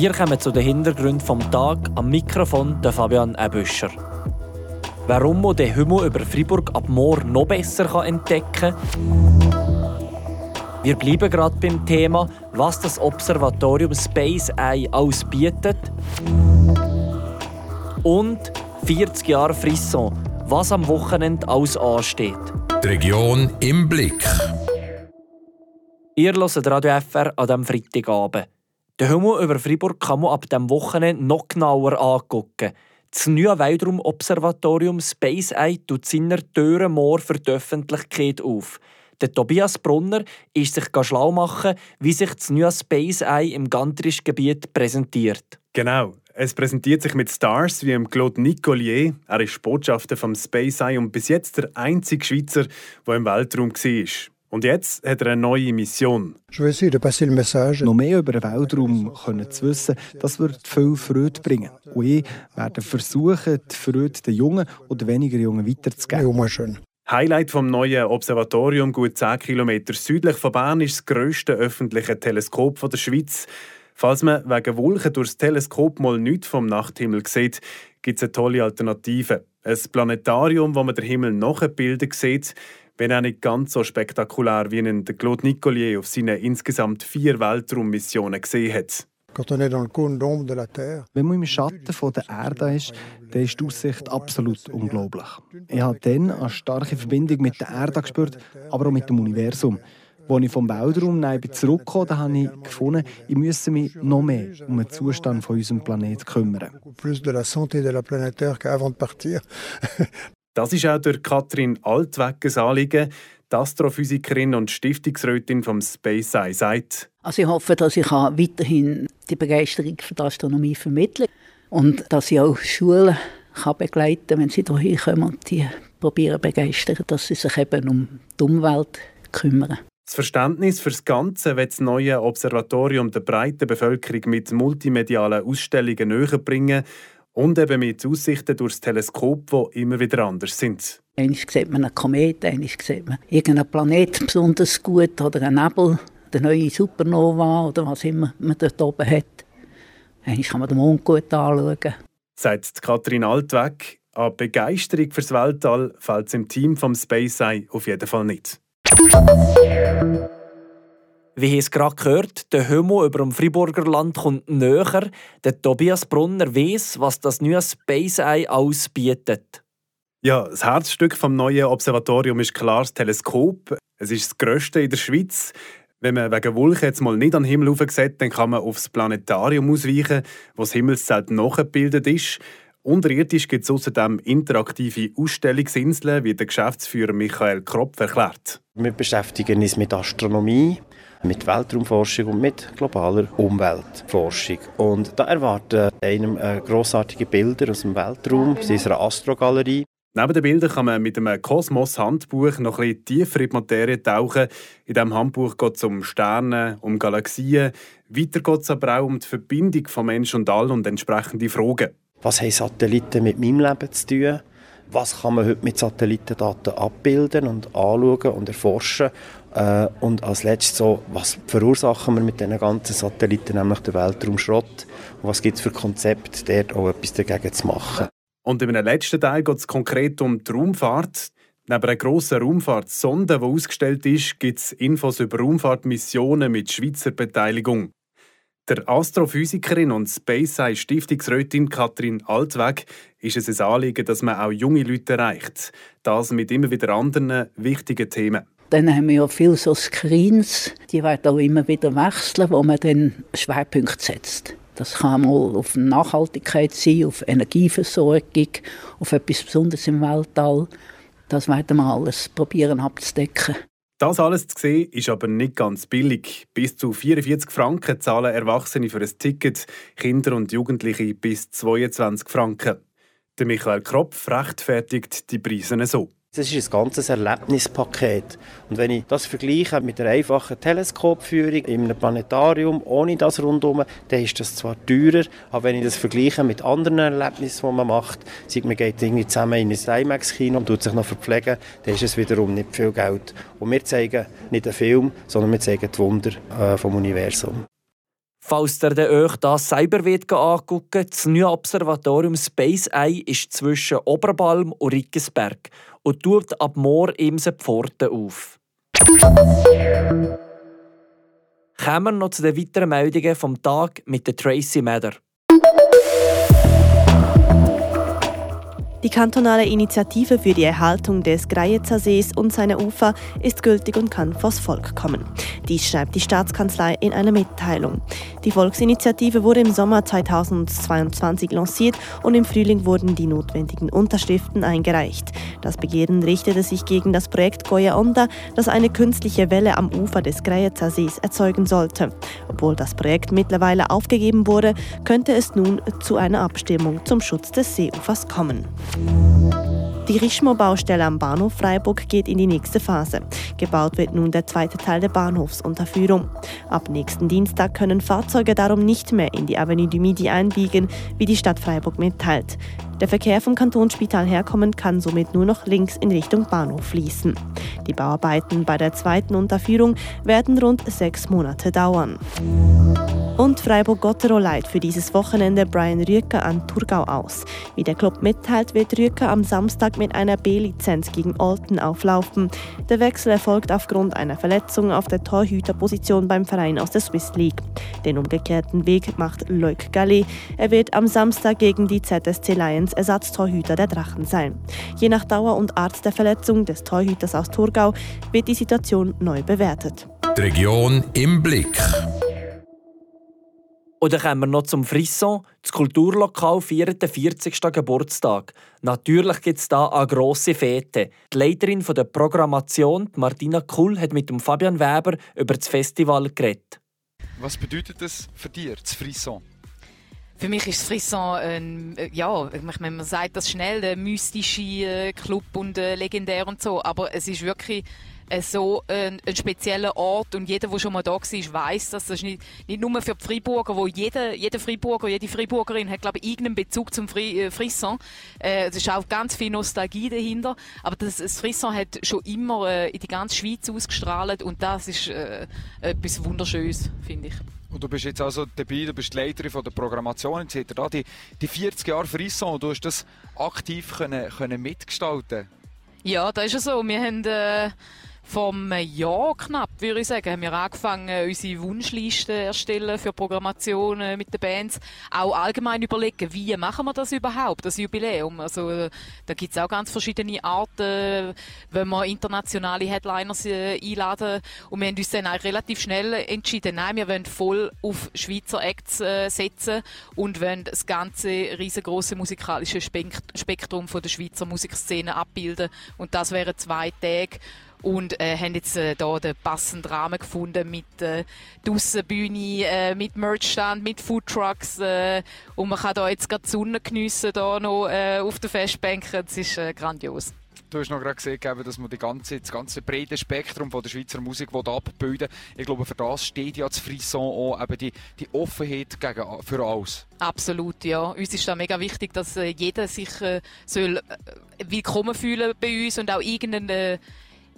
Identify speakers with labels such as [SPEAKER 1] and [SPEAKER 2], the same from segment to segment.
[SPEAKER 1] Wir kommen zu den Hintergründen vom Tag am Mikrofon der Fabian Ebüscher. Warum man den Himmel über Freiburg ab morgen noch besser entdecken kann. Wir bleiben gerade beim Thema, was das Observatorium Space Eye ausbietet. Und 40 Jahre Frisson, was am Wochenende alles ansteht.
[SPEAKER 2] Die Region im Blick.
[SPEAKER 1] Ihr hört Radio FR an diesem Freitagabend. Den Himmel über Freiburg kann man ab diesem Wochenende noch genauer angucken. Das neue Weltraumobservatorium Space Eye tut seine Türen morgen für die Öffentlichkeit auf. Der Tobias Brunner ist sich schlau machen, wie sich das neue Space Eye im Gantrisch-Gebiet präsentiert.
[SPEAKER 3] Genau. Es präsentiert sich mit Stars wie dem Claude Nicolier. Er ist Botschafter vom Space Eye und bis jetzt der einzige Schweizer, der im Weltraum war. Und jetzt hat er eine neue Mission.
[SPEAKER 4] Noch mehr über den Weltraum können zu wissen, das wird viel Freude bringen. Und ich werde versuchen, die Freude den Jungen oder weniger Jungen weiterzugeben.
[SPEAKER 3] Highlight vom neuen Observatorium, gut 10 km südlich von Bern, ist das grösste öffentliche Teleskop der Schweiz. Falls man wegen Wolken durch das Teleskop mal nichts vom Nachthimmel sieht, gibt es eine tolle Alternative. Ein Planetarium, wo man den Himmel nachgebildet sieht, wenn auch nicht ganz so spektakulär, wie ihn Claude Nicolier auf seinen insgesamt vier Weltraummissionen gesehen hat.
[SPEAKER 4] Wenn man im Schatten von der Erde ist, dann ist die Aussicht absolut unglaublich. Ich habe dann eine starke Verbindung mit der Erde gespürt, aber auch mit dem Universum. Als ich vom Weltraum zurückkam, habe ich gefunden, ich müsse mich noch mehr um den Zustand von unserem Planeten kümmern.
[SPEAKER 3] Das ist auch durch Katrin Altweges Anliegen. Die Astrophysikerin und Stiftungsrätin vom Space Eye sagt.
[SPEAKER 5] Also ich hoffe, dass ich weiterhin die Begeisterung für die Astronomie vermittle und dass ich auch Schulen kann begleiten kann, wenn sie hierher kommen und die probieren begeistern, dass sie sich eben um die Umwelt kümmern.
[SPEAKER 3] Das Verständnis für das Ganze wird das neue Observatorium der breiten Bevölkerung mit multimedialen Ausstellungen näher bringen und eben mit Aussichten durch das Teleskop, die immer wieder anders sind.
[SPEAKER 5] Einmal sieht man einen Komet, einmal sieht man irgendeinen Planet besonders gut oder einen Nebel, eine neue Supernova oder was immer man dort oben hat. Einmal kann man den Mond gut anschauen.
[SPEAKER 3] Sagt Kathrin Altweg. An Begeisterung fürs Weltall fällt es im Team vom Space Eye auf jeden Fall nicht.
[SPEAKER 1] Wie ihr es gerade gehört, der Homo über dem Friburger Land kommt näher. Der Tobias Brunner weiß, was das neue Space Eye ausbietet.
[SPEAKER 3] Ja, das Herzstück vom neuen Observatorium ist klar das Teleskop. Es ist das grösste in der Schweiz. Wenn man wegen Wolken jetzt mal nicht an den Himmel sieht, dann kann man aufs Planetarium ausweichen, wo das Himmelszelt nachgebildet ist. Unterirdisch gibt es außerdem interaktive Ausstellungsinseln, wie der Geschäftsführer Michael Kropf erklärt.
[SPEAKER 6] Wir beschäftigen uns mit Astronomie, mit Weltraumforschung und mit globaler Umweltforschung. Und da erwarten einem äh, grossartige Bilder aus dem Weltraum, aus unserer Astrogalerie.
[SPEAKER 3] Neben den Bildern kann man mit einem Kosmos-Handbuch noch ein bisschen tiefer in die Materie tauchen. In diesem Handbuch geht es um Sterne, um Galaxien. Weiter geht es aber auch um die Verbindung von Mensch und All und entsprechende Fragen.
[SPEAKER 6] Was haben Satelliten mit meinem Leben zu tun? Was kann man heute mit Satellitendaten abbilden und anschauen und erforschen? Äh, und als letztes so, was verursachen wir mit diesen ganzen Satelliten, nämlich den Weltraumschrott? Und was gibt es für Konzepte, dort auch etwas dagegen zu machen?
[SPEAKER 3] Und einem letzten Teil geht es konkret um die Raumfahrt. Neben einer grossen Raumfahrtsonde, die ausgestellt ist, gibt es Infos über Raumfahrtmissionen mit Schweizer Beteiligung. Der Astrophysikerin und Space Eye Stiftungsrätin Katrin Altweg ist es ein Anliegen, dass man auch junge Leute erreicht. Das mit immer wieder anderen wichtigen Themen.
[SPEAKER 5] Dann haben wir ja viele so Screens, die werden auch immer wieder wechseln, wo man dann Schwerpunkte setzt. Das kann mal auf Nachhaltigkeit sein, auf Energieversorgung, auf etwas Besonderes im Weltall. Das werden wir alles probieren abzudecken.
[SPEAKER 3] Das alles zu sehen, ist aber nicht ganz billig. Bis zu 44 Franken zahlen Erwachsene für ein Ticket, Kinder und Jugendliche bis 22 Franken. Michael Kropf rechtfertigt die Preise so.
[SPEAKER 6] Das ist ein ganzes Erlebnispaket. Und wenn ich das vergleiche mit einer einfachen Teleskopführung in einem Planetarium ohne das rundum, dann ist das zwar teurer, aber wenn ich das vergleiche mit anderen Erlebnissen, die man macht, sagt man geht irgendwie zusammen in ein IMAX-Kino und tut sich noch verpflegen, dann ist es wiederum nicht viel Geld. Und wir zeigen nicht einen Film, sondern wir zeigen die Wunder äh, vom Universum.
[SPEAKER 1] Falls ihr euch das selber angucken das neue Observatorium Space Eye ist zwischen Oberbalm und Rickesberg und tut ab morgen Imse Pforten auf. Kommen wir noch zu den weiteren Meldungen vom Tag mit der Tracy Mather.
[SPEAKER 7] Die kantonale Initiative für die Erhaltung des Grejetzer Sees und seiner Ufer ist gültig und kann vors Volk kommen. Dies schreibt die Staatskanzlei in einer Mitteilung. Die Volksinitiative wurde im Sommer 2022 lanciert und im Frühling wurden die notwendigen Unterschriften eingereicht. Das Begehren richtete sich gegen das Projekt Goya Onda, das eine künstliche Welle am Ufer des Grejetzer Sees erzeugen sollte. Obwohl das Projekt mittlerweile aufgegeben wurde, könnte es nun zu einer Abstimmung zum Schutz des Seeufers kommen. Die Richmo-Baustelle am Bahnhof Freiburg geht in die nächste Phase. Gebaut wird nun der zweite Teil der Bahnhofsunterführung. Ab nächsten Dienstag können Fahrzeuge darum nicht mehr in die Avenue du Midi einbiegen, wie die Stadt Freiburg mitteilt. Der Verkehr vom Kantonsspital herkommend kann somit nur noch links in Richtung Bahnhof fließen. Die Bauarbeiten bei der zweiten Unterführung werden rund sechs Monate dauern. Und Freiburg-Gottero leiht für dieses Wochenende Brian Rüker an Thurgau aus. Wie der Club mitteilt, wird Rüker am Samstag mit einer B-Lizenz gegen Olten auflaufen. Der Wechsel erfolgt aufgrund einer Verletzung auf der Torhüterposition beim Verein aus der Swiss League. Den umgekehrten Weg macht Leuk Galli. Er wird am Samstag gegen die ZSC Lions Ersatztorhüter der Drachen sein. Je nach Dauer und Art der Verletzung des Torhüters aus Thurgau wird die Situation neu bewertet.
[SPEAKER 2] Die Region im Blick.
[SPEAKER 1] Oder kommen wir noch zum Frisson. Das Kulturlokal feiert den 40. Geburtstag. Natürlich gibt es da eine grosse Fete. Die Leiterin der Programmation, Martina Kuhl, hat mit dem Fabian Weber über das Festival geredet.
[SPEAKER 8] Was bedeutet das für dich, das Frisson?
[SPEAKER 9] Für mich ist das Frisson ein, äh, ja, man sagt das schnell, der mystische äh, Club und äh, legendär und so, aber es ist wirklich so ein, ein, spezieller Ort und jeder, der schon mal da war, weiß, dass das nicht, nicht nur für die Freiburger, wo jeder, jeder Freiburger, jede Freiburgerin hat, glaube ich, irgendeinen Bezug zum Fri äh, Frisson. Äh, es ist auch ganz viel Nostalgie dahinter, aber das, das Frisson hat schon immer äh, in die ganze Schweiz ausgestrahlt und das ist äh, etwas Wunderschönes, finde ich.
[SPEAKER 8] Und du bist jetzt also dabei, du bist die Leiterin von der Programmation etc. Die, die 40 Jahre Frisson, du hast das aktiv können, können mitgestalten
[SPEAKER 9] Ja, das ist ja so. Wir haben äh, vom Jahr knapp, würde ich sagen, haben wir angefangen, unsere Wunschliste erstellen für Programmation mit den Bands. Auch allgemein überlegen, wie machen wir das überhaupt, das Jubiläum. Also, da gibt es auch ganz verschiedene Arten, wenn wir internationale Headliners äh, einladen. Und wir haben uns dann auch relativ schnell entschieden, nein, wir wollen voll auf Schweizer Acts äh, setzen und wollen das ganze riesengroße musikalische Spektrum von der Schweizer Musikszene abbilden. Und das wären zwei Tage und äh, haben jetzt äh, da den passenden Rahmen gefunden mit äh, Aussenbühne, äh, mit Merchstand, mit Foodtrucks äh, und man kann da jetzt gerade die Sonne geniessen da noch äh, auf den Festbänken. Das ist äh, grandios.
[SPEAKER 8] Du hast noch gerade gesehen, dass man die ganze, das ganze breite Spektrum von der Schweizer Musik abbilden Ich glaube, für das steht ja das Frisson auch, eben die, die Offenheit gegen, für alles.
[SPEAKER 9] Absolut, ja. Uns ist da mega wichtig, dass äh, jeder sich äh, soll, äh, willkommen fühlen bei uns und auch irgendeine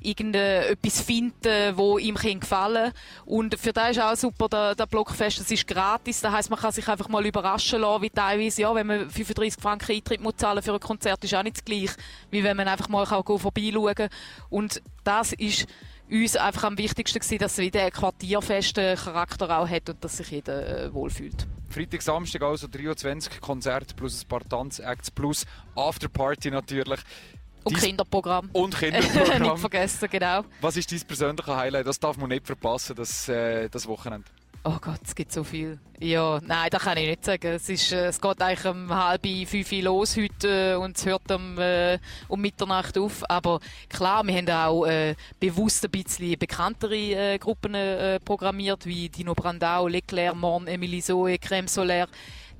[SPEAKER 9] irgendetwas finden, wo ihm gefallen kann. Und für das ist auch super, der, der Blockfest, das ist gratis, das heisst, man kann sich einfach mal überraschen lassen, wie teilweise, ja, wenn man 35 Franken Eintritt muss zahlen für ein Konzert, ist auch nicht das gleiche, wie wenn man einfach mal vorbeischauen kann. Und das ist uns einfach am wichtigsten gewesen, dass es wieder einen quartierfesten Charakter auch hat und dass sich jeder äh, wohlfühlt.
[SPEAKER 8] Freitag, Samstag also 23 Konzerte plus ein paar Tanzacts plus Afterparty natürlich.
[SPEAKER 9] Und dies Kinderprogramm.
[SPEAKER 8] Und Kinderprogramm.
[SPEAKER 9] nicht vergessen, genau.
[SPEAKER 8] Was ist dein persönliches Highlight? Das darf man nicht verpassen, das, äh, das Wochenende.
[SPEAKER 9] Oh Gott, es gibt so viel. Ja, nein, das kann ich nicht sagen. Es, ist, äh, es geht eigentlich um halb fünf los heute äh, und es hört um, äh, um Mitternacht auf. Aber klar, wir haben auch äh, bewusst ein bisschen bekanntere äh, Gruppen äh, programmiert, wie Dino Brandau, Leclerc, Morn, Emily Zoe, Crème Solaire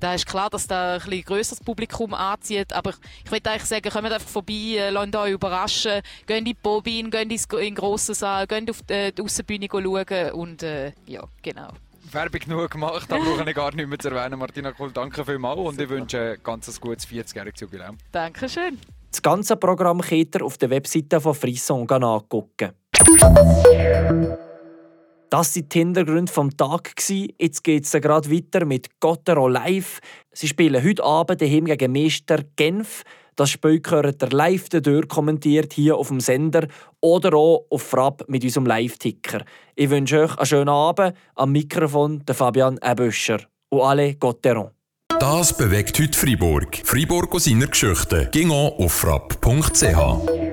[SPEAKER 9] da ist klar, dass da ein bisschen grösseres Publikum anzieht, aber ich würde eigentlich sagen, kommt einfach vorbei, äh, lasst euch überraschen, geht in die Bobin, geht in den grossen Saal, geht auf die, die Aussenbühne schauen und äh, ja, genau.
[SPEAKER 8] Werbung genug gemacht, da brauche ich gar nicht mehr zu erwähnen. Martina Kohl, danke vielmals und ich wünsche ein ganz gutes 40-jähriges Jubiläum.
[SPEAKER 9] Dankeschön.
[SPEAKER 1] Das ganze Programm könnt ihr auf der Webseite von Frisson angucken. Das waren die Hintergründe vom Tag. Jetzt geht es gerade weiter mit Gottero live. Sie spielen heute Abend daheim gegen Meister Genf. Das Spiel gehört live dadurch kommentiert hier auf dem Sender oder auch auf Frapp mit unserem Live-Ticker. Ich wünsche euch einen schönen Abend. Am Mikrofon der Fabian Eböscher. Und alle Gotteron.
[SPEAKER 2] Das bewegt heute Freiburg. Freiburg aus seiner Geschichte. Ging auf frapp.ch.